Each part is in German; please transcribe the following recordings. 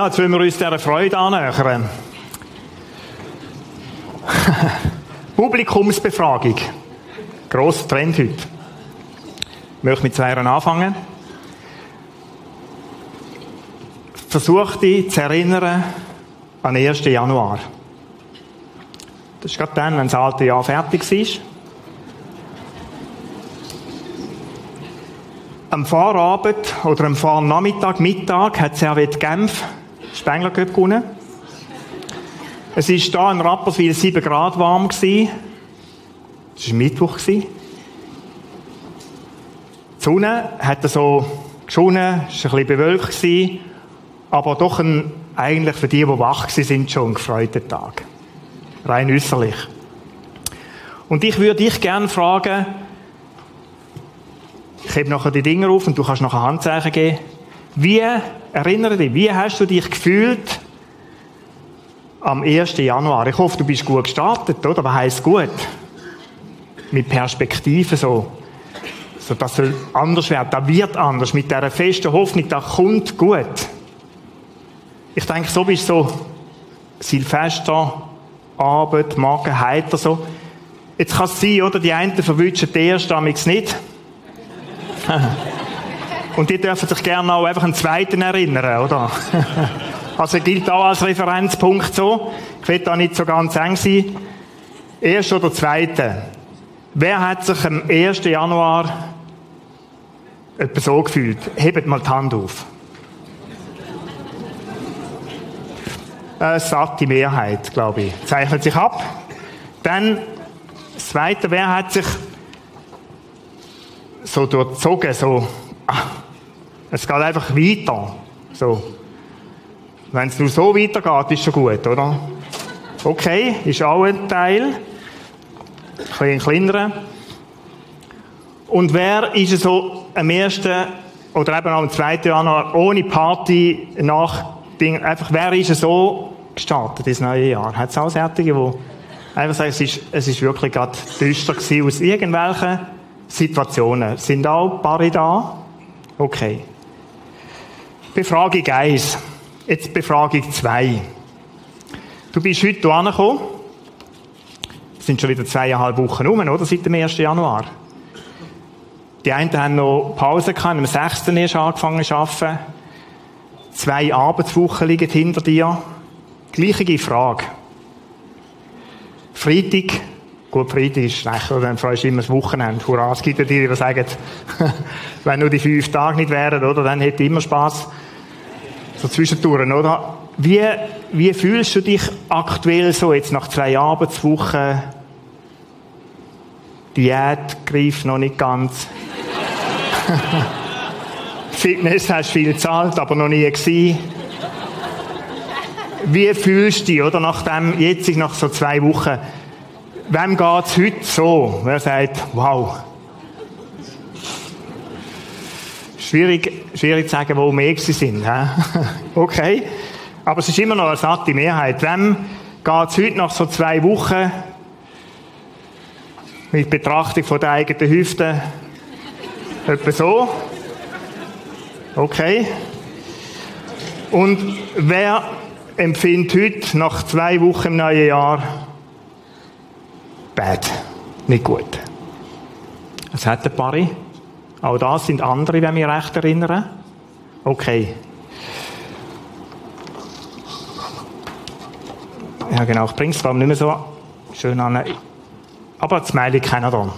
Ja, jetzt wollen wir uns dieser Freude annähern. Publikumsbefragung. Grosser Trend heute. Ich möchte mit zwei anfangen. Versuch dich zu erinnern an den 1. Januar. Das ist gerade dann, wenn das alte Jahr fertig ist. Am Vorabend oder am Vornachmittag, Mittag hat Servet Genf Spengler Cup gewonnen. Es war hier in Rapperswil 7 Grad warm. Es war Mittwoch. Die Sonne hat so geschonnen, es war ein bisschen bewölkt, aber doch ein, eigentlich für die, die wach sind, schon ein gefreuter Tag. Rein äußerlich. Und ich würde dich gerne fragen, ich hebe nachher die Dinger auf und du kannst nachher Handzeichen geben. Wie, erinnere dich, wie hast du dich gefühlt am 1. Januar? Ich hoffe, du bist gut gestartet, oder? Was heisst gut? Mit Perspektive so. So, das soll anders werden. Das wird anders. Mit dieser festen Hoffnung, das kommt gut. Ich denke, so bist du so Silvester, Abend, Morgen, heiter so. Jetzt kann es sein, oder? Die einen verwünschen den ersten nicht. Und die dürfen sich gerne auch einfach einen zweiten erinnern, oder? also gilt auch als Referenzpunkt so. Ich will da nicht so ganz eng sein. Erst oder zweite. Wer hat sich am 1. Januar etwa so gefühlt? Hebt mal die Hand auf. Eine satte Mehrheit, glaube ich. Zeichnet sich ab. Dann, das zweite, wer hat sich so durchzogen, so, ah, es geht einfach weiter. So. Wenn es nur so weitergeht, ist schon gut, oder? Okay, ist auch ein Teil. Ein kleinerer. Und wer ist so am ersten oder eben auch am zweiten Januar ohne Party nach Ding, einfach wer ist so gestartet ins neue Jahr? Hat es auch solche, die einfach sagen, es ist, es ist wirklich gerade düster gewesen aus irgendwelchen Situationen. Sind auch ein paar da? Okay. Befragung 1. Jetzt Befragung 2. Du bist heute hierher gekommen. Es sind schon wieder zweieinhalb Wochen rum, oder? Seit dem 1. Januar. Die einen haben noch Pause gehabt, am 6. erst angefangen zu arbeiten. Zwei Arbeitswochen liegen hinter dir. Gleiche Frage. Freitag Gut, Freitag ist schlecht, oder? Dann freust du immer das Wochenende. Hurra, es gibt ja die, die sagen, wenn nur die fünf Tage nicht wären, oder? Dann hätte ich immer Spass. So zwischendurch, oder? Wie, wie fühlst du dich aktuell so jetzt nach zwei Arbeitswochen? Diät greift noch nicht ganz. Fitness hast viel gezahlt, aber noch nie gesehen. Wie fühlst du dich, oder? Nach dem, jetzt nach so zwei Wochen, Wem geht es heute so? Wer sagt, wow. Schwierig, schwierig zu sagen, wo mehr sind. Okay. Aber es ist immer noch eine satte Mehrheit. Wem geht es heute nach so zwei Wochen mit Betrachtung von der eigenen Hüfte etwa so? Okay. Und wer empfindet heute nach zwei Wochen im neuen Jahr bad. Nicht gut. Es hat ein paar. Auch das sind andere, wenn wir recht erinnern. Okay. Ja, genau. Ich bringe es nicht mehr so schön an. Aber das Mail keiner da.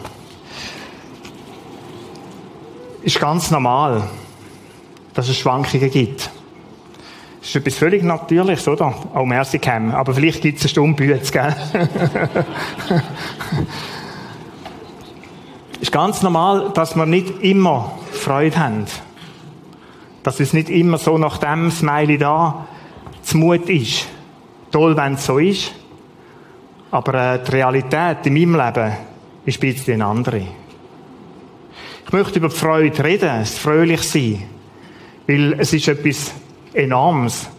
Ist ganz normal, dass es Schwankungen gibt. Das ist etwas völlig Natürliches, oder? Auch Merci Cam. Aber vielleicht gibt es eine Stunde Bütze, gell? ist ganz normal, dass wir nicht immer Freude haben. Dass es nicht immer so nach dem Smiley da Mut ist. Toll, wenn es so ist. Aber äh, die Realität in meinem Leben ist ein bisschen eine andere. Ich möchte über die Freude reden, das fröhlich sein. Weil es ist etwas Enormes,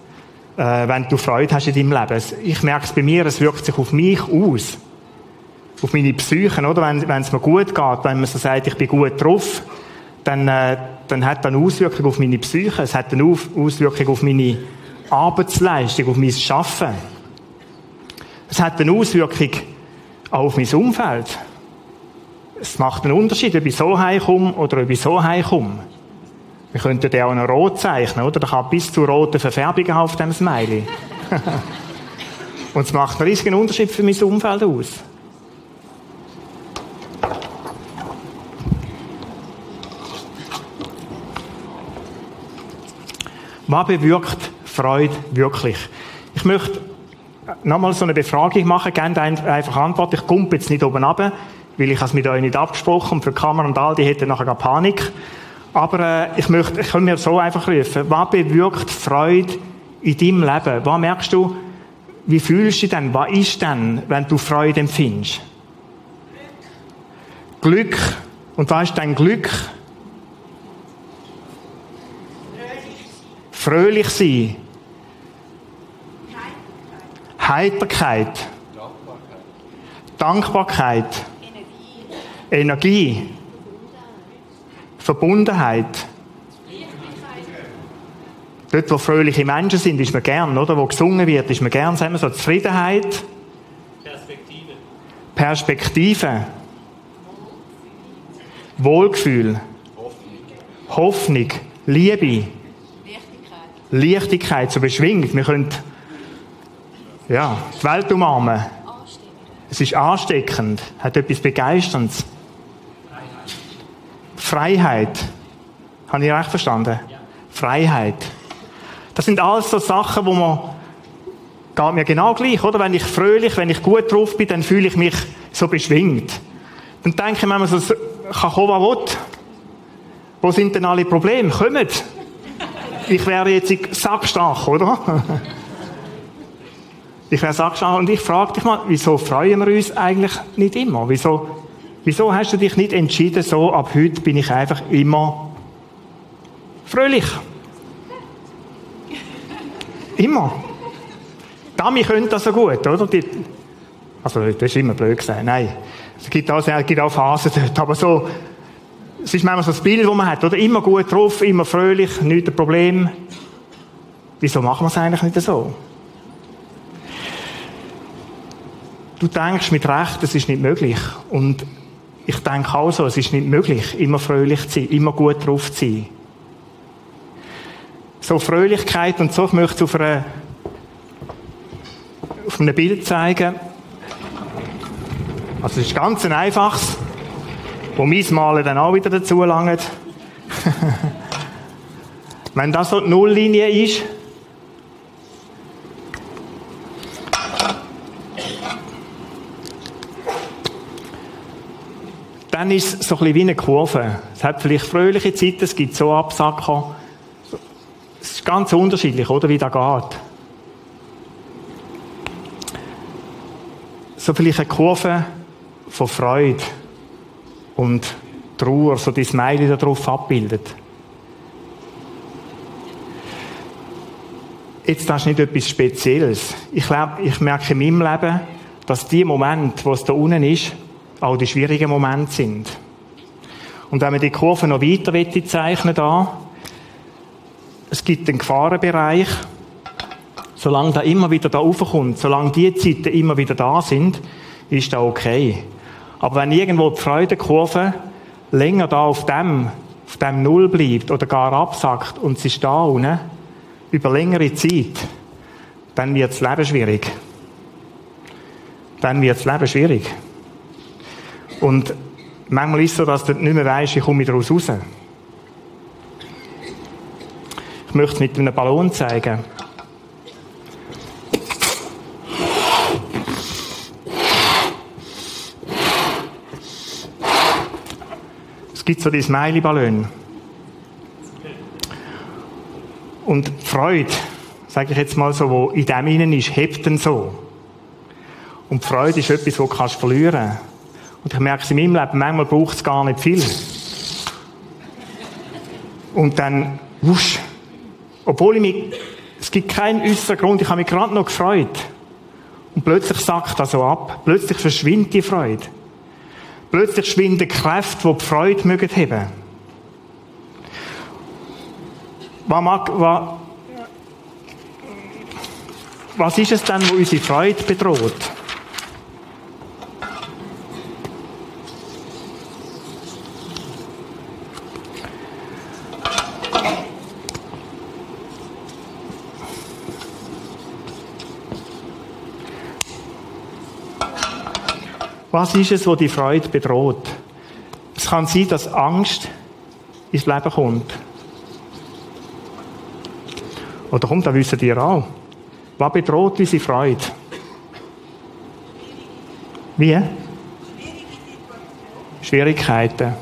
äh, wenn du Freude hast in deinem Leben. Ich merke es bei mir, es wirkt sich auf mich aus. Auf meine Psyche, oder? Wenn, es mir gut geht, wenn man so sagt, ich bin gut drauf, dann, äh, dann hat das eine Auswirkung auf meine Psyche. Es hat eine Auswirkung auf meine Arbeitsleistung, auf mein Schaffen. Es hat eine Auswirkung auch auf mein Umfeld. Es macht einen Unterschied, ob ich so heimkomme oder ob ich so heimkomme. Wir könnten den auch noch rot zeichnen, oder? Da kann bis zu rote Verfärbungen auf dem Smiley. Und es macht einen riesigen Unterschied für mein Umfeld aus. Was bewirkt Freude wirklich? Ich möchte nochmal so eine Befragung machen, gerne einfach Antwort. Ich kumpe jetzt nicht oben runter, weil ich es mit euch nicht abgesprochen und für Kamera und all, die hätten nachher gar Panik. Aber äh, ich möchte, ich kann mir so einfach rufen, was bewirkt Freude in deinem Leben? Was merkst du, wie fühlst du denn? Was ist denn, wenn du Freude empfindest? Glück. Glück. Und was ist dein Glück? Fröhlich sein. Heiterkeit. Dankbarkeit. Dankbarkeit. Energie. Energie. Verbundenheit. Dort, wo fröhliche Menschen sind, ist man gern, oder? Wo gesungen wird, ist man gern, sagen wir so, Zufriedenheit. Perspektive. Perspektive. Wohlgefühl. Hoffnung. Hoffnung. Liebe. Leichtigkeit, so beschwingt. Wir können, ja, die Welt umarmen. Es ist ansteckend, hat etwas Begeisterndes. Freiheit. Habe ich recht verstanden? Ja. Freiheit. Das sind alles so Sachen, wo man geht mir genau gleich, oder? Wenn ich fröhlich, wenn ich gut drauf bin, dann fühle ich mich so beschwingt. Dann denke ich, man so kann kommen, was will. Wo sind denn alle Probleme? Kommt! Ich wäre jetzt sackstark, oder? Ich wäre sackstark und ich frage dich mal, wieso freuen wir uns eigentlich nicht immer? Wieso Wieso hast du dich nicht entschieden, so ab heute bin ich einfach immer fröhlich? Immer. Dami könnte das so gut, oder? Die, also, das ist immer blöd gesagt. Nein. Es gibt auch, es gibt auch Phasen dort. Aber so, es ist manchmal so das Bild, das man hat, oder? Immer gut drauf, immer fröhlich, nichts ein Problem. Wieso machen wir es eigentlich nicht so? Du denkst mit Recht, das ist nicht möglich. Und ich denke auch so, es ist nicht möglich, immer fröhlich zu sein, immer gut drauf zu sein. So Fröhlichkeit und so, ich möchte es auf, einer, auf einem Bild zeigen. Also es ist ganz ein einfaches, wo mein Malen dann auch wieder dazu langt. Wenn das so die Nulllinie ist, dann ist es so ein bisschen wie eine Kurve. Es hat vielleicht fröhliche Zeiten, es gibt so Absacker. Es ist ganz unterschiedlich, oder, wie das geht. So vielleicht eine Kurve von Freude und Trauer, so die Smiley da drauf abbildet. Jetzt, das ist nicht etwas Spezielles. Ich glaube, ich merke in meinem Leben, dass die Momente, wo es da unten ist, auch die schwierigen Momente sind. Und wenn man die Kurve noch weiter zeichnen da, es gibt einen Gefahrenbereich, solange da immer wieder da raufkommt, solange die Zeiten immer wieder da sind, ist das okay. Aber wenn irgendwo die Freudenkurve länger da auf dem, auf dem Null bleibt oder gar absackt und sie ist da unten, über längere Zeit, dann wird das Leben schwierig. Dann wird das Leben schwierig. Und manchmal ist es so, dass du nicht mehr weißt, wie komme ich daraus raus. Ich möchte es mit einem Ballon zeigen. Es gibt so die Smiley-Ballon. Und Freude, sage ich jetzt mal so, wo in dem innen ist, hebt dann so. Und Freude ist etwas, das du verlieren kannst. Und ich merke es in meinem Leben, manchmal braucht es gar nicht viel. Und dann, wusch. Obwohl ich mich, es gibt keinen äußeren Grund, ich habe mich gerade noch gefreut. Und plötzlich sackt das so ab. Plötzlich verschwindet die Freude. Plötzlich schwinden Kräfte, die die Freude mögen haben. Was mag, was, was ist es denn, wo unsere Freude bedroht? Was ist es, wo die Freude bedroht? Es kann sein, dass Angst ins Leben kommt. Oder kommt, das wissen ihr auch. Was bedroht unsere Freude? Wie? Schwierigkeiten.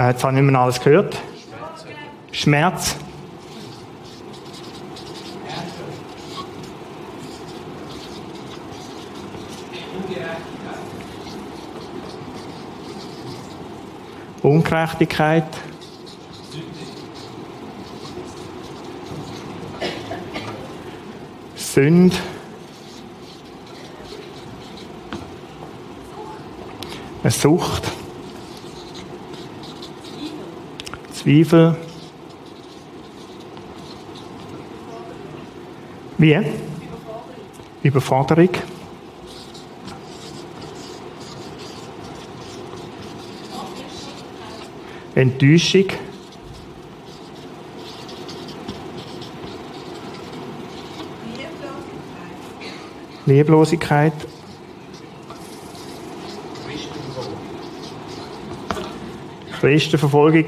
Äh, jetzt habe ich nicht mehr alles gehört. Schmerz. Ungerechtigkeit. Sünde. Eine Sucht. Zweifel. Wie? Überforderung. Enttäuschung. Lieblosigkeit. Christenverfolgung.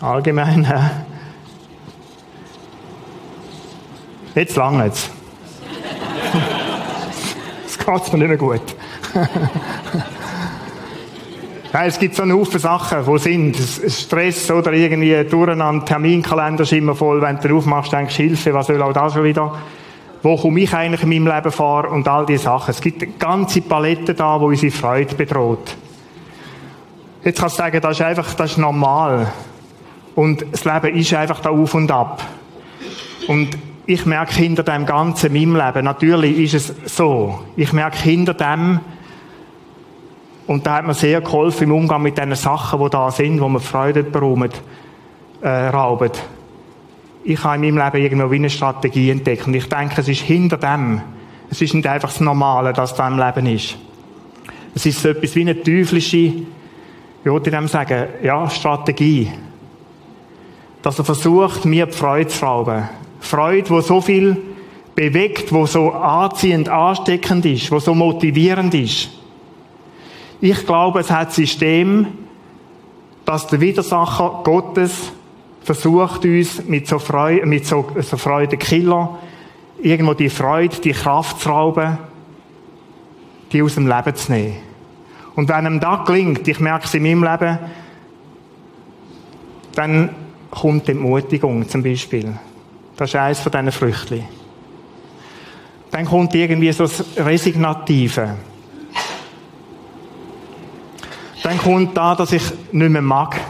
Allgemein. Jetzt lange es. Es geht mir nicht mehr gut. Es gibt so einen Haufen Sachen, die sind. Stress oder irgendwie durcheinander, Terminkalender ist immer voll. Wenn du aufmachst, denkst du, Hilfe, was soll auch da schon wieder? Wo komme ich eigentlich in meinem Leben vor? Und all diese Sachen. Es gibt eine ganze Palette da, wo unsere Freude bedroht. Jetzt kannst du sagen, das ist einfach, das ist normal. Und das Leben ist einfach da auf und ab. Und ich merke hinter dem Ganzen in meinem Leben, natürlich ist es so. Ich merke hinter dem, und da hat mir sehr geholfen im Umgang mit den Sachen, die da sind, wo man Freude beraumen, äh, rauben. Ich habe in meinem Leben irgendwo wie eine Strategie entdeckt. Und ich denke, es ist hinter dem. Es ist nicht einfach das Normale, das da im Leben ist. Es ist so etwas wie eine teuflische, ich würde dem sagen, ja, Strategie. Dass er versucht, mir die Freude zu rauben. Freude, wo so viel bewegt, wo so anziehend, ansteckend ist, wo so motivierend ist. Ich glaube, es hat System, dass der Widersacher Gottes versucht uns mit so Freude, mit so, so Freudenkiller irgendwo die Freude, die Kraft zu rauben, die aus dem Leben zu nehmen. Und wenn ihm das gelingt, ich merke es in meinem Leben, dann kommt Entmutigung zum Beispiel. Das ist eines von diesen Früchten. Dann kommt irgendwie so das Resignative dann kommt da, dass ich nicht mehr mag.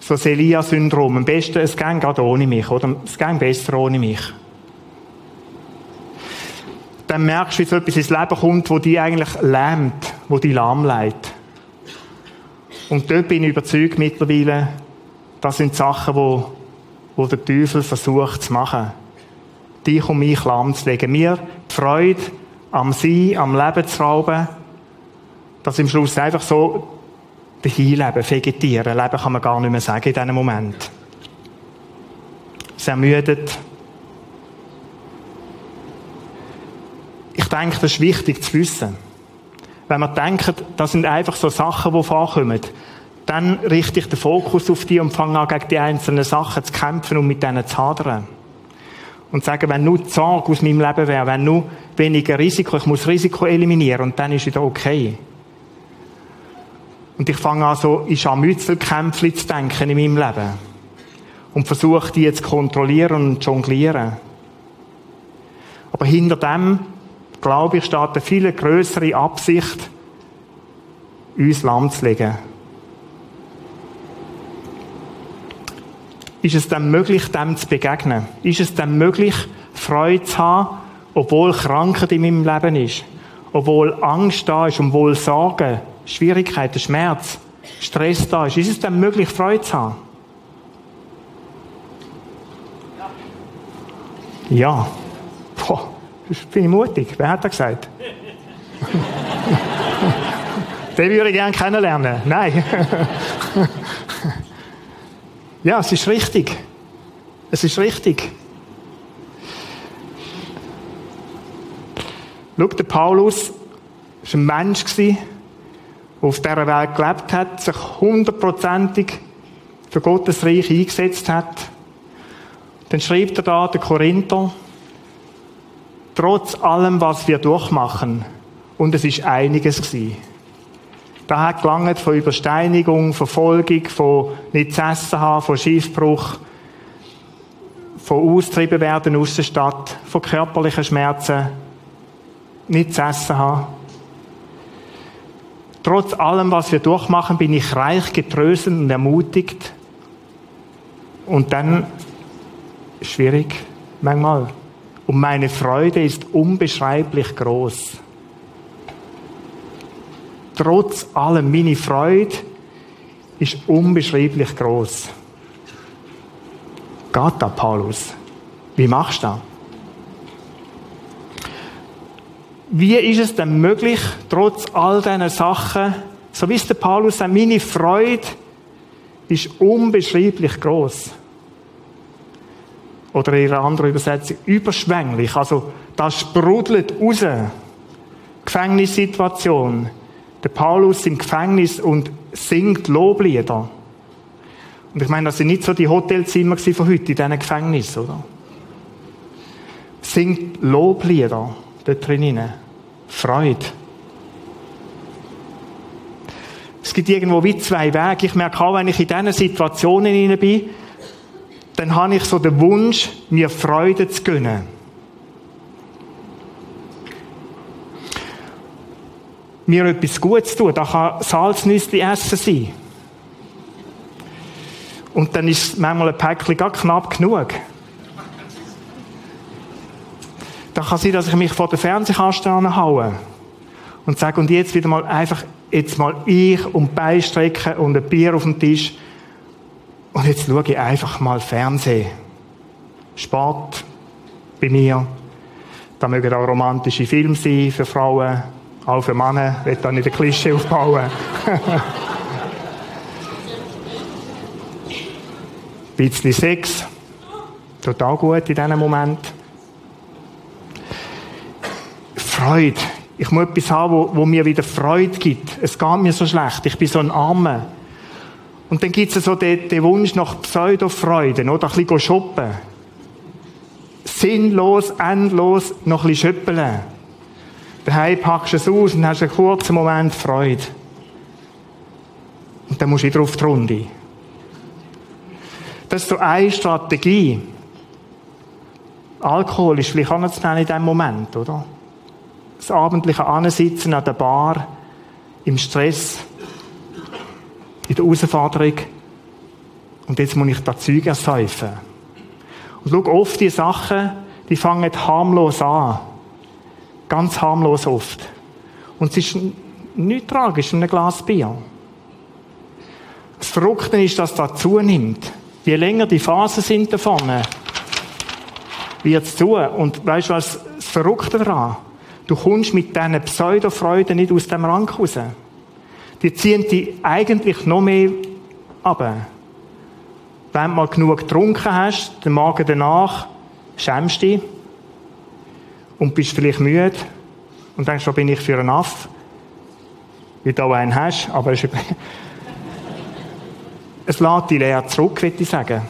So das Elia-Syndrom. Am besten, es geht gerade ohne mich, oder? Es geht besser ohne mich. Dann merkst du, wie so etwas ins Leben kommt, wo die eigentlich lähmt, wo die lahmlegt. Und dort bin ich überzeugt mittlerweile, das sind Sachen, wo, wo der Teufel versucht zu machen. Dich und mich lahmzulegen. Mir die Freude am Sein, am Leben zu rauben, dass im Schluss einfach so dahinleben, vegetieren. Leben kann man gar nicht mehr sagen in diesem Moment. Es ermüdet. Ich denke, das ist wichtig zu wissen. Wenn man denkt, das sind einfach so Sachen, die vorkommen, dann richte ich den Fokus auf die und fange an, gegen die einzelnen Sachen zu kämpfen und mit denen zu hadern. Und sagen, wenn nur die Sorge aus meinem Leben wäre, wenn nur weniger Risiko, ich muss Risiko eliminieren und dann ist wieder okay. Und ich fange an, so in Scharmützelkämpfe zu denken in meinem Leben. Und versuche, die zu kontrollieren und zu jonglieren. Aber hinter dem, glaube ich, steht eine viel größere Absicht, uns lahmzulegen. Ist es dann möglich, dem zu begegnen? Ist es dann möglich, Freude zu haben, obwohl Krankheit in meinem Leben ist? Obwohl Angst da ist, obwohl Sorgen, Schwierigkeiten, Schmerz, Stress da ist? Ist es dann möglich, Freude zu haben? Ja. Boah, das bin ich mutig. Wer hat das gesagt? Den würde ich gerne kennenlernen. Nein. ja, es ist richtig. Es ist richtig. Schau, der Paulus war ein Mensch, der auf dieser Welt gelebt hat, sich hundertprozentig für Gottes Reich eingesetzt hat. Dann schreibt er da, der Korinther, trotz allem, was wir durchmachen, und es ist einiges gewesen. Da hat gelangt von Übersteinigung, Verfolgung, von nicht zu essen haben, von Schiffbruch, von austrieben werden aus der Stadt, von körperlichen Schmerzen, nicht zu essen haben. Trotz allem, was wir durchmachen, bin ich reich getröstet und ermutigt. Und dann schwierig, manchmal. Und meine Freude ist unbeschreiblich groß. Trotz allem, meine Freude ist unbeschreiblich groß. Geht da, Paulus? Wie machst du das? Wie ist es denn möglich, trotz all diesen Sachen, so wie es der Paulus sagt, meine Freude ist unbeschreiblich groß oder in einer anderen Übersetzung überschwänglich. Also das sprudelt raus. Gefängnissituation. Der Paulus im Gefängnis und singt Loblieder. Und ich meine, das sind nicht so die Hotelzimmer von heute in diesen Gefängnissen, oder? Singt Loblieder dort drinnen. Freude. Es gibt irgendwo wie zwei Wege. Ich merke auch, wenn ich in diesen Situationen bin, dann habe ich so den Wunsch, mir Freude zu gönnen. Mir etwas Gutes tun, da kann Salznüsse essen sein. Und dann ist manchmal ein Päckchen gar knapp genug. Da kann sein, dass ich mich vor den Fernsehkasten haue und sage, und jetzt wieder mal einfach, jetzt mal ich und Beistrecken und ein Bier auf dem Tisch und jetzt schaue ich einfach mal Fernsehen. Sport bei mir. Da mögen auch romantische Filme sein für Frauen, auch für Männer. Ich will da nicht ein Klischee aufbauen. Bisschen Sex. Total gut in diesem Moment. Freude. Ich muss etwas haben, wo, wo mir wieder Freude gibt. Es geht mir so schlecht. Ich bin so ein Armer. Und dann gibt es so den, den Wunsch nach Pseudofreuden, oder? Ein bisschen shoppen. Sinnlos, endlos, noch ein bisschen schöppeln. Daheim packst du es aus und hast einen kurzen Moment Freude. Und dann musst du wieder auf die Runde. Das ist so eine Strategie. Alkohol ist vielleicht auch nicht in diesem Moment, oder? Das abendliche Ansitzen an der Bar, im Stress, in der Herausforderung. Und jetzt muss ich das Zeug ersäufen. Und schau, oft die Sachen, die fangen harmlos an. Ganz harmlos oft. Und es ist nichts tragisch in einem Glas Bier. Das Verrückte ist, dass das zunimmt. Je länger die Phasen sind davon, wird es zu. Und weißt du was das Verrückte daran? Du kommst mit diesen Pseudofreuden nicht aus dem Rang raus die ziehen dich eigentlich noch mehr ab. Wenn du mal genug getrunken hast, den Magen danach, schämst dich und bist vielleicht müde und denkst, was bin ich für ein Aff? Wie du auch einen hast, aber es, es lädt dich leer zurück, würde ich sagen.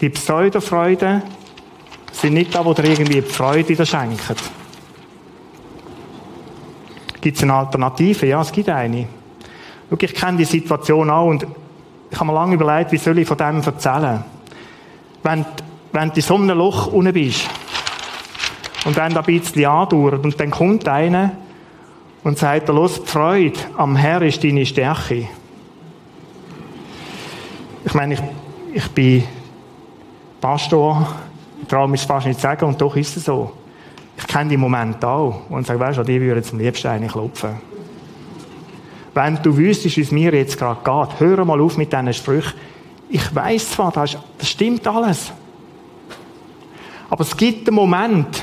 Die Pseudofreuden sind nicht da, wo dir irgendwie die Freude schenken. Gibt es eine Alternative? Ja, es gibt eine. Schau, ich kenne die Situation auch und ich habe mir lange überlegt, wie soll ich von dem erzählen. Wenn, wenn du in so einem Loch unten bist und wenn da ein bisschen andauert und dann kommt einer und sagt, los, die Freude am Herr ist deine Stärke. Ich meine, ich, ich bin Pastor, ich traue mich fast nicht sagen, und doch ist es so. Ich kenne die Momente auch und sage, weißt du, die würden zum liebsten eigentlich klopfen. Wenn du wüsstest, wie es mir jetzt gerade geht, hör mal auf mit diesen Sprüchen. Ich weiß zwar, das stimmt alles. Aber es gibt einen Moment,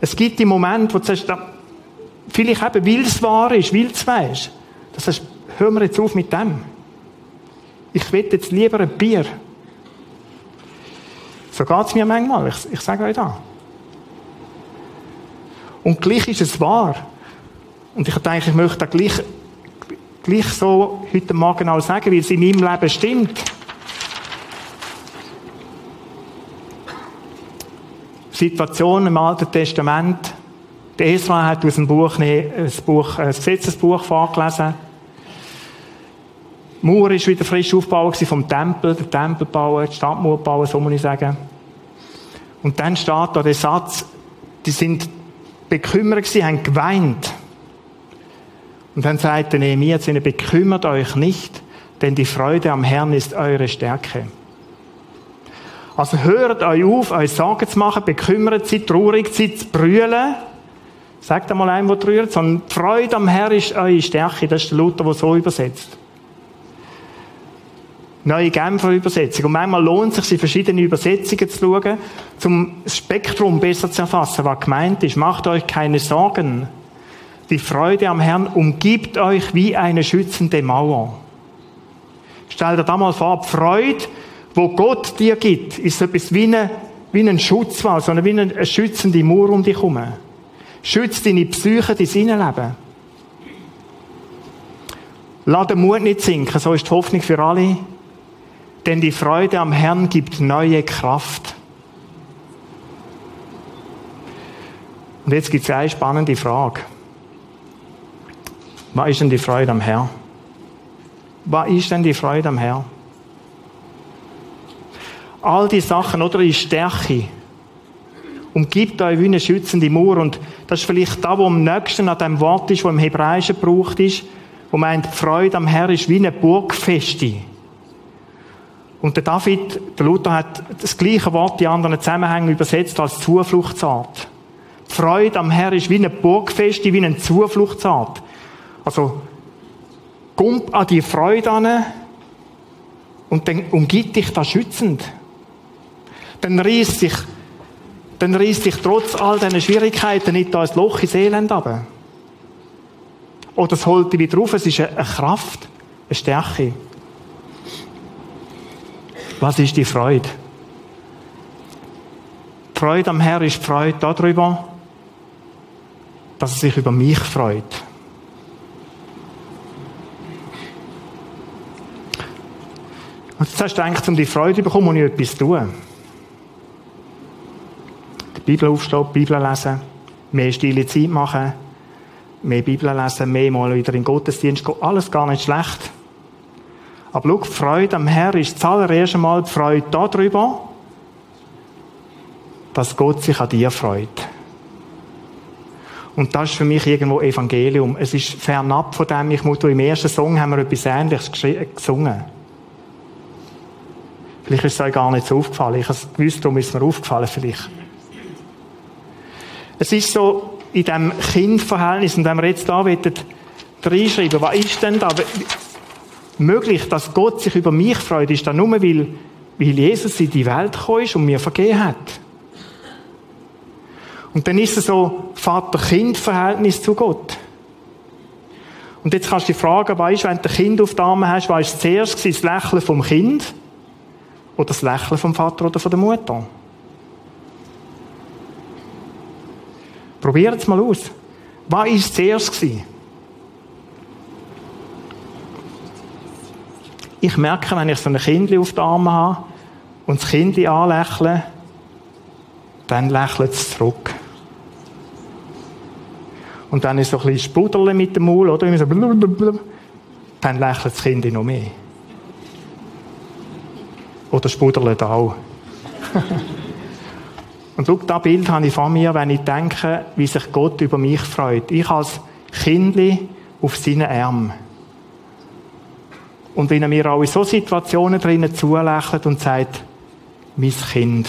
es gibt den Moment, wo du sagst, vielleicht eben, weil es wahr ist, weil es weisst, das heißt, hör mir jetzt auf mit dem. Ich will jetzt lieber ein Bier. So geht es mir manchmal. Ich, ich sage euch das. Und gleich ist es wahr. Und ich denke, ich möchte das gleich, gleich so heute Morgen auch sagen, weil es in meinem Leben stimmt. Situation im Alten Testament. Der Esra hat aus dem Buch ein, Buch, ein Gesetzesbuch vorgelesen. Die Mauer ist wieder frisch aufgebaut vom Tempel, der Tempelbau, die Stadtmauer bauen, so muss ich sagen. Und dann steht da der Satz, die sind bekümmert gewesen, haben geweint. Und dann sagt der Nehemiah zu ihnen, bekümmert euch nicht, denn die Freude am Herrn ist eure Stärke. Also hört euch auf, euch Sorgen zu machen, bekümmert seid, traurig seid, zu brüllen. Sagt einmal einem, der trauert, sondern Freude am Herrn ist eure Stärke. Das ist der Luther, der so übersetzt. Neue Genfer Übersetzung. Und manchmal lohnt es sich, verschiedene Übersetzungen zu schauen, zum Spektrum besser zu erfassen, was gemeint ist. Macht euch keine Sorgen. Die Freude am Herrn umgibt euch wie eine schützende Mauer. Stell dir da mal vor, die Freude, wo Gott dir gibt, ist so etwas wie, eine, wie ein Schutzwall, sondern wie eine schützende Mauer um dich herum. Schützt deine Psyche, dein Innenleben. Lass den Mut nicht sinken, so ist die Hoffnung für alle. Denn die Freude am Herrn gibt neue Kraft. Und jetzt gibt es eine spannende Frage. Was ist denn die Freude am Herrn? Was ist denn die Freude am Herrn? All die Sachen, oder die Stärke, umgibt euch wie eine schützende Mauer. Und das ist vielleicht da, wo am nächsten an dem Wort ist, wo im Hebräischen gebraucht ist, wo meint, die Freude am Herrn ist wie eine Burgfeste. Und der David, der Luther hat das gleiche Wort in anderen Zusammenhängen übersetzt als Zufluchtsart. Die Freude am Herrn ist wie eine Burgfeste, wie eine Zufluchtsart. Also, komm an die Freude an und dann umgibt dich das schützend. Dann reißt sich, dann reißt sich trotz all diesen Schwierigkeiten nicht da ein Loch ins Elend ab. Oder es holt dich wieder rauf. Es ist eine Kraft, eine Stärke. Was ist die Freude? Die Freude am Herrn ist die Freude darüber, dass er sich über mich freut. Und jetzt hast du eigentlich, um die Freude zu bekommen, muss ich etwas tun. Bibel aufstehen, Bibel lesen, mehr stille Zeit machen, mehr Bibel lesen, mehr mal wieder in den Gottesdienst gehen. Alles gar nicht schlecht. Aber schau, die Freude am Herrn ist zuallererst einmal die Freude darüber, dass Gott sich an dir freut. Und das ist für mich irgendwo Evangelium. Es ist fernab von dem, ich muss, im ersten Song haben wir etwas Ähnliches gesungen. Vielleicht ist es euch gar nicht so aufgefallen. Ich habe es gewusst, darum ist es mir aufgefallen, vielleicht. Es ist so, in diesem Kindverhältnis, und wenn wir jetzt da reinschreiben, was ist denn da? möglich, dass Gott sich über mich freut, ist dann nur, weil, weil Jesus in die Welt gekommen ist und mir vergeben hat. Und dann ist es so Vater-Kind-Verhältnis zu Gott. Und jetzt kannst du dich fragen, weißt, wenn du ein Kind auf der Arme hast, war es zuerst das Lächeln vom Kind oder das Lächeln vom Vater oder von der Mutter? Probiert es mal aus. Was war zuerst? Gewesen? Ich merke, wenn ich so ein Kind auf den Armen habe und das Kind anlächle, dann lächelt es zurück. Und dann ist so ein bisschen Spuderle mit dem Maul, oder? So dann lächelt das Kind noch mehr. Oder spuderle auch. und schau, das Bild habe ich von mir, wenn ich denke, wie sich Gott über mich freut. Ich als Kindli auf seinen Arm. Und wenn er mir auch in so Situationen drinnen zulächelt und sagt, mein Kind.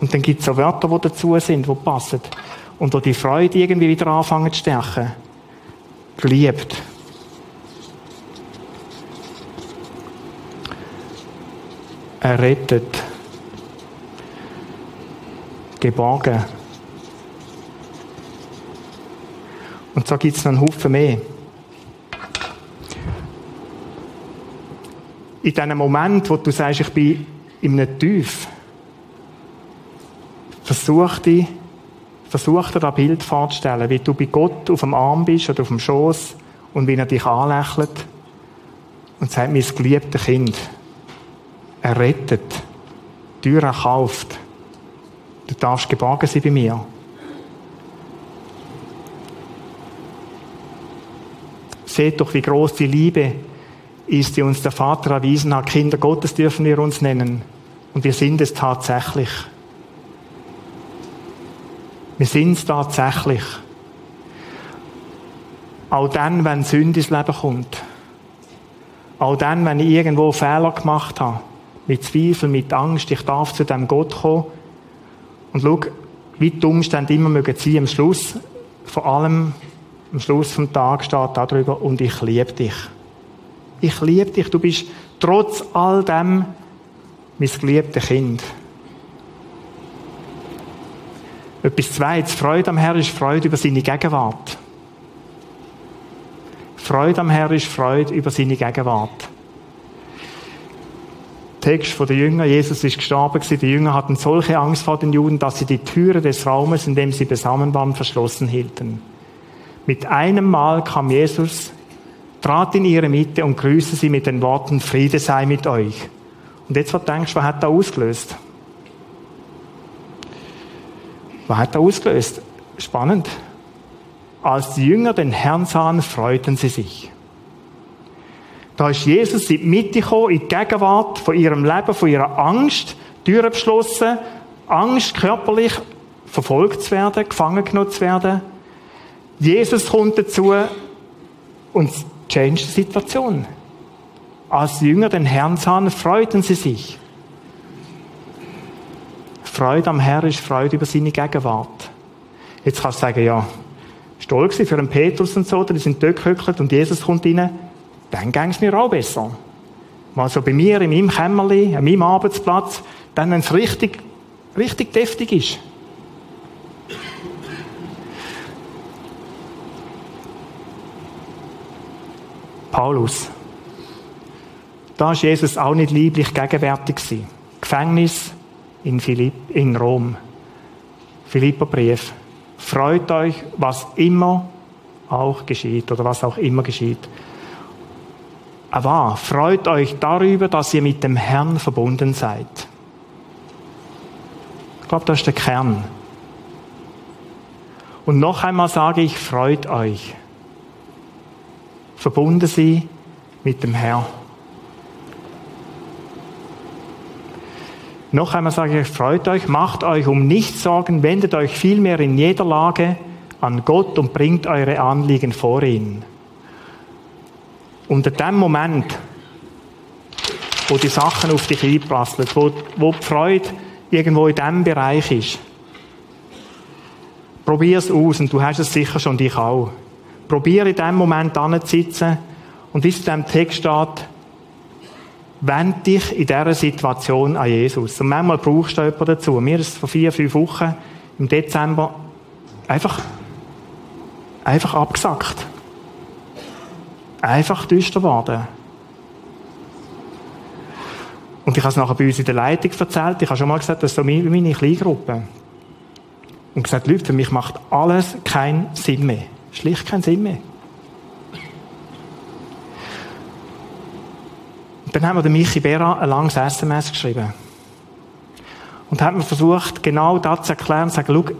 Und dann gibt es auch Wörter, die dazu sind, die passen. Und wo die Freude irgendwie wieder anfangen zu stärken. Geliebt. Errettet. Geborgen. Und so gibt es noch einen Haufen mehr. In diesem Moment, wo du sagst, ich bin in einem Tief, versuch dich, versuch dir das Bild vorzustellen, wie du bei Gott auf dem Arm bist oder auf dem Schoß und wie er dich anlächelt und sagt, mein geliebtes Kind, er rettet, Tür erkauft, darfst geborgen sein bei mir. Seht doch, wie groß die Liebe ist, die uns der Vater erwiesen hat. Kinder Gottes dürfen wir uns nennen. Und wir sind es tatsächlich. Wir sind es tatsächlich. Auch dann, wenn Sünde ins Leben kommt. Auch dann, wenn ich irgendwo Fehler gemacht habe. Mit Zweifel, mit Angst, ich darf zu dem Gott kommen. Und schau, wie die Umstände immer mögen sein, am Schluss, vor allem am Schluss vom Tag steht da drüber, und ich liebe dich. Ich liebe dich. Du bist trotz all dem mein geliebtes Kind. Etwas Zweites. Freude am Herrn ist Freude über seine Gegenwart. Freude am Herrn ist Freude über seine Gegenwart. Text von den Jüngern. Jesus ist gestorben Die Jünger hatten solche Angst vor den Juden, dass sie die Türe des Raumes, in dem sie besammen waren, verschlossen hielten. Mit einem Mal kam Jesus, trat in ihre Mitte und grüßte sie mit den Worten, Friede sei mit euch. Und jetzt, was denkst du, was hat er ausgelöst? Was hat er ausgelöst? Spannend. Als die Jünger den Herrn sahen, freuten sie sich. Da ist Jesus in die Mitte gekommen, in die Gegenwart von ihrem Leben, von ihrer Angst, Türen beschlossen, Angst, körperlich verfolgt zu werden, gefangen genommen zu werden. Jesus kommt dazu und change die Situation. Als Jünger den Herrn sahen, freuten sie sich. Freude am Herrn ist Freude über seine Gegenwart. Jetzt kannst du sagen, ja, stolz für einen Petrus und so, die sind dort gehöckelt und Jesus kommt rein, dann ging es mir auch besser. Mal so bei mir, in meinem Kämmerli, an meinem Arbeitsplatz, dann, wenn es richtig, richtig deftig ist. Paulus. Da war Jesus auch nicht lieblich gegenwärtig. Gefängnis in, Philipp, in Rom. Philipperbrief. Freut euch, was immer auch geschieht oder was auch immer geschieht. Aber freut euch darüber, dass ihr mit dem Herrn verbunden seid. Ich glaube, das ist der Kern. Und noch einmal sage ich, freut euch verbunden sein mit dem Herrn. Noch einmal sage ich, freut euch, macht euch um nichts Sorgen, wendet euch vielmehr in jeder Lage an Gott und bringt eure Anliegen vor ihn. Und in dem Moment, wo die Sachen auf dich einprasseln, wo, wo die Freude irgendwo in diesem Bereich ist, probier es aus und du hast es sicher schon, dich auch. Probiere in diesem Moment anzusitzen und wie es in diesem Text steht, wend dich in dieser Situation an Jesus. Und manchmal brauchst du jemanden dazu. Mir ist es vor vier, fünf Wochen im Dezember einfach, einfach abgesackt. Einfach düster geworden. Und ich habe es nachher bei uns in der Leitung erzählt. Ich habe schon mal gesagt, das ist so meine Kleingruppe. Und gesagt, Leute, für mich macht alles keinen Sinn mehr. Schlicht keinen Sinn mehr. Und dann haben wir dem Michi Bera ein langes SMS geschrieben. Und haben mir versucht, genau das zu erklären, zu sagen, schau,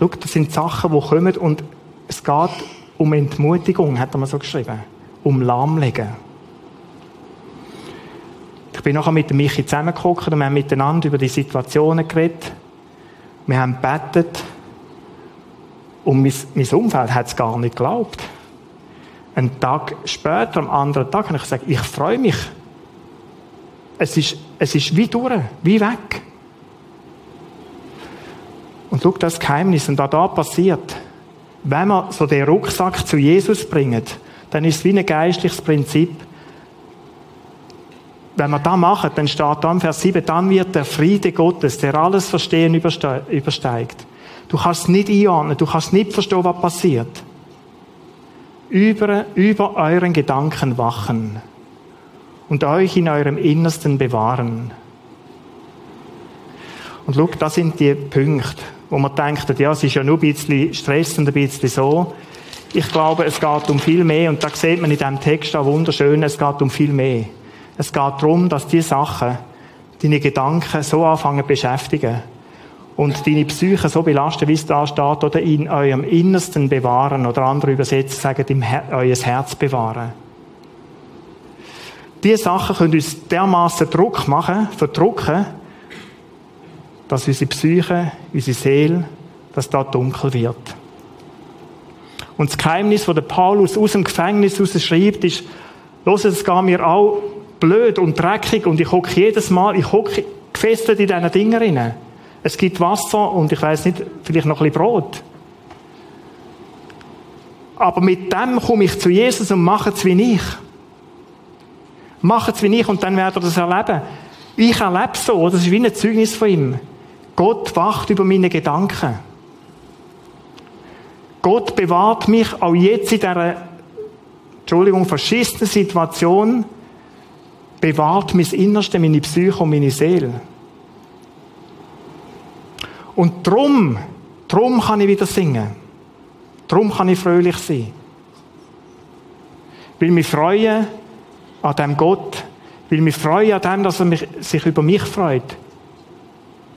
schau, das sind Sachen, die kommen und es geht um Entmutigung, hat er mir so geschrieben. Um Lahmlegen. Ich bin nachher mit Michi zusammengeguckt und wir haben miteinander über die Situationen geredet. Wir haben gebetet und mein, mein Umfeld hat es gar nicht geglaubt. einen Tag später, am anderen Tag, habe ich gesagt, ich freue mich. Es ist, es ist wie durch, wie weg. Und schau das Geheimnis, und auch da passiert, wenn wir so den Rucksack zu Jesus bringen, dann ist es wie ein geistliches Prinzip. Wenn wir das machen, dann steht da Vers 7, dann wird der Friede Gottes, der alles Verstehen übersteigt. Du kannst nicht einordnen, du kannst nicht verstehen, was passiert. Über, über euren Gedanken wachen und euch in eurem Innersten bewahren. Und schau, das sind die Punkte, wo man denkt, ja, es ist ja nur ein bisschen Stress und ein bisschen so. Ich glaube, es geht um viel mehr, und da sieht man in diesem Text auch wunderschön, es geht um viel mehr. Es geht darum, dass die Sachen, deine Gedanken so anfangen zu beschäftigen und deine Psyche so belasten, wie es da steht, oder in eurem Innersten bewahren, oder andere Übersetzer sagen, im Her euer Herz bewahren. Diese Sachen können uns dermaßen Druck machen, verdrucken, dass unsere Psyche, unsere Seele, dass da dunkel wird. Und das Geheimnis, das der Paulus aus dem Gefängnis heraus schreibt, ist, los, es geht mir auch blöd und dreckig und ich hocke jedes Mal, ich hocke gefesselt in diesen Dingen rein. Es gibt Wasser und ich weiß nicht, vielleicht noch ein bisschen Brot. Aber mit dem komme ich zu Jesus und mache es wie ich. Mache es wie ich und dann werdet ihr das erleben. Ich erlebe es so, das ist wie ein Zeugnis von ihm. Gott wacht über meine Gedanken. Gott bewahrt mich auch jetzt in dieser, Entschuldigung, faschisten Situation, bewahrt mein Innerste, meine Psyche und meine Seele. Und drum, drum kann ich wieder singen. Drum kann ich fröhlich sein. Will mich freuen an dem Gott, will mich freuen an dem, dass er mich, sich über mich freut.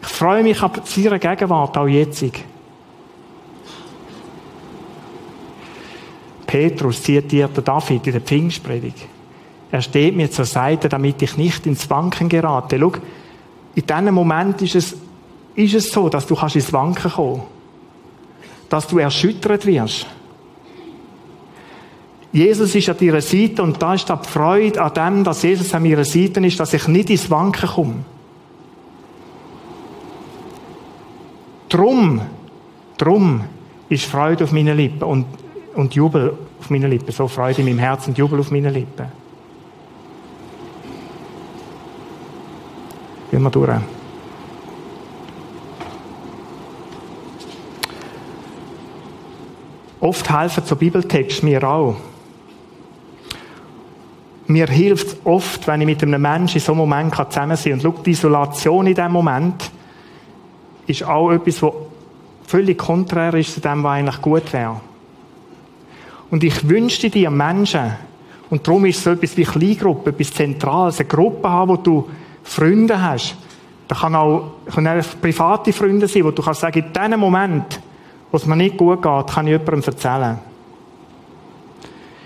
Ich freue mich ab seiner Gegenwart, auch jetzt. Petrus zitiert David in der Pfingstpredigt. Er steht mir zur Seite, damit ich nicht ins Wanken gerate. Schau, in diesem Moment ist es, ist es so, dass du ins Wanken kommen Dass du erschüttert wirst. Jesus ist an deiner Seite und da ist die Freude an dem, dass Jesus an meiner Seite ist, dass ich nicht ins Wanken komme. Drum, drum ist Freude auf meinen Lippen und, und Jubel auf meinen Lippen. So Freude in meinem Herzen und Jubel auf meinen Lippen. Gehen wir durch. Oft helfen so Bibeltext mir auch. Mir hilft es oft, wenn ich mit einem Menschen in so einem Moment zusammen sein kann. Und schau, die Isolation in diesem Moment ist auch etwas, was völlig konträr ist zu dem, was eigentlich gut wäre. Und ich wünschte dir Menschen, und darum ist so etwas wie Kleingruppe, etwas Zentrales, eine Gruppe haben, wo du Freunde hast. Das kann auch, können auch private Freunde sein, wo du kannst sagen, in diesem Moment, wo es mir nicht gut geht, kann ich jemandem erzählen.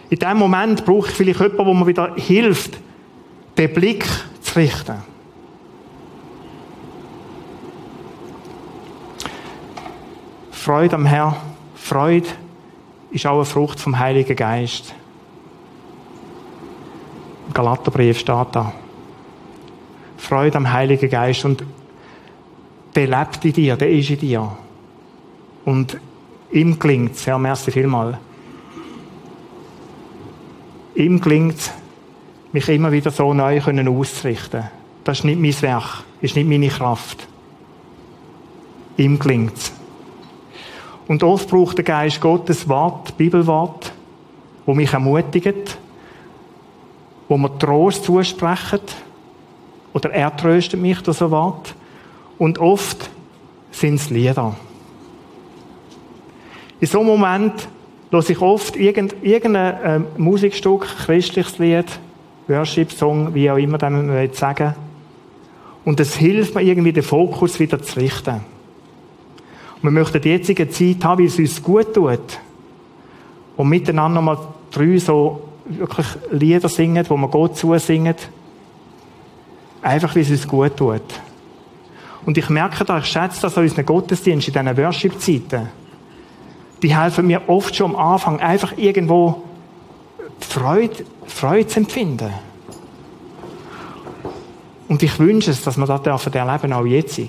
In diesem Moment brauche ich vielleicht jemanden, der mir wieder hilft, den Blick zu richten. Freude am Herrn, Freude ist auch eine Frucht vom Heiligen Geist. Im Galaterbrief steht da. Freude am Heiligen Geist und der lebt in dir, der ist in dir. Und ihm gelingt es, ja, merci vielmal. Ihm gelingt es, mich immer wieder so neu können auszurichten. Das ist nicht mein Werk, ist nicht meine Kraft. Ihm gelingt es. Und oft braucht der Geist Gottes Wort, Bibelwort, wo mich ermutigt, wo mir Trost zusprechen, oder er tröstet mich durch so Wort. Und oft sind es Lieder. In so einem Moment höre ich oft irgendein äh, Musikstück, christliches Lied, Worship-Song, wie auch immer man sagen Und es hilft mir irgendwie, den Fokus wieder zu richten. Wir möchten die jetzige Zeit haben, wie es uns gut tut. Und miteinander mal drei so wirklich Lieder singen, wo wir Gott zusingen. Einfach, wie es uns gut tut. Und ich merke da, ich schätze das an unseren Gottesdienst in diesen Worship-Zeiten. Die helfen mir oft schon am Anfang, einfach irgendwo Freude, Freude zu empfinden. Und ich wünsche es, dass wir das erleben, auch jetzt.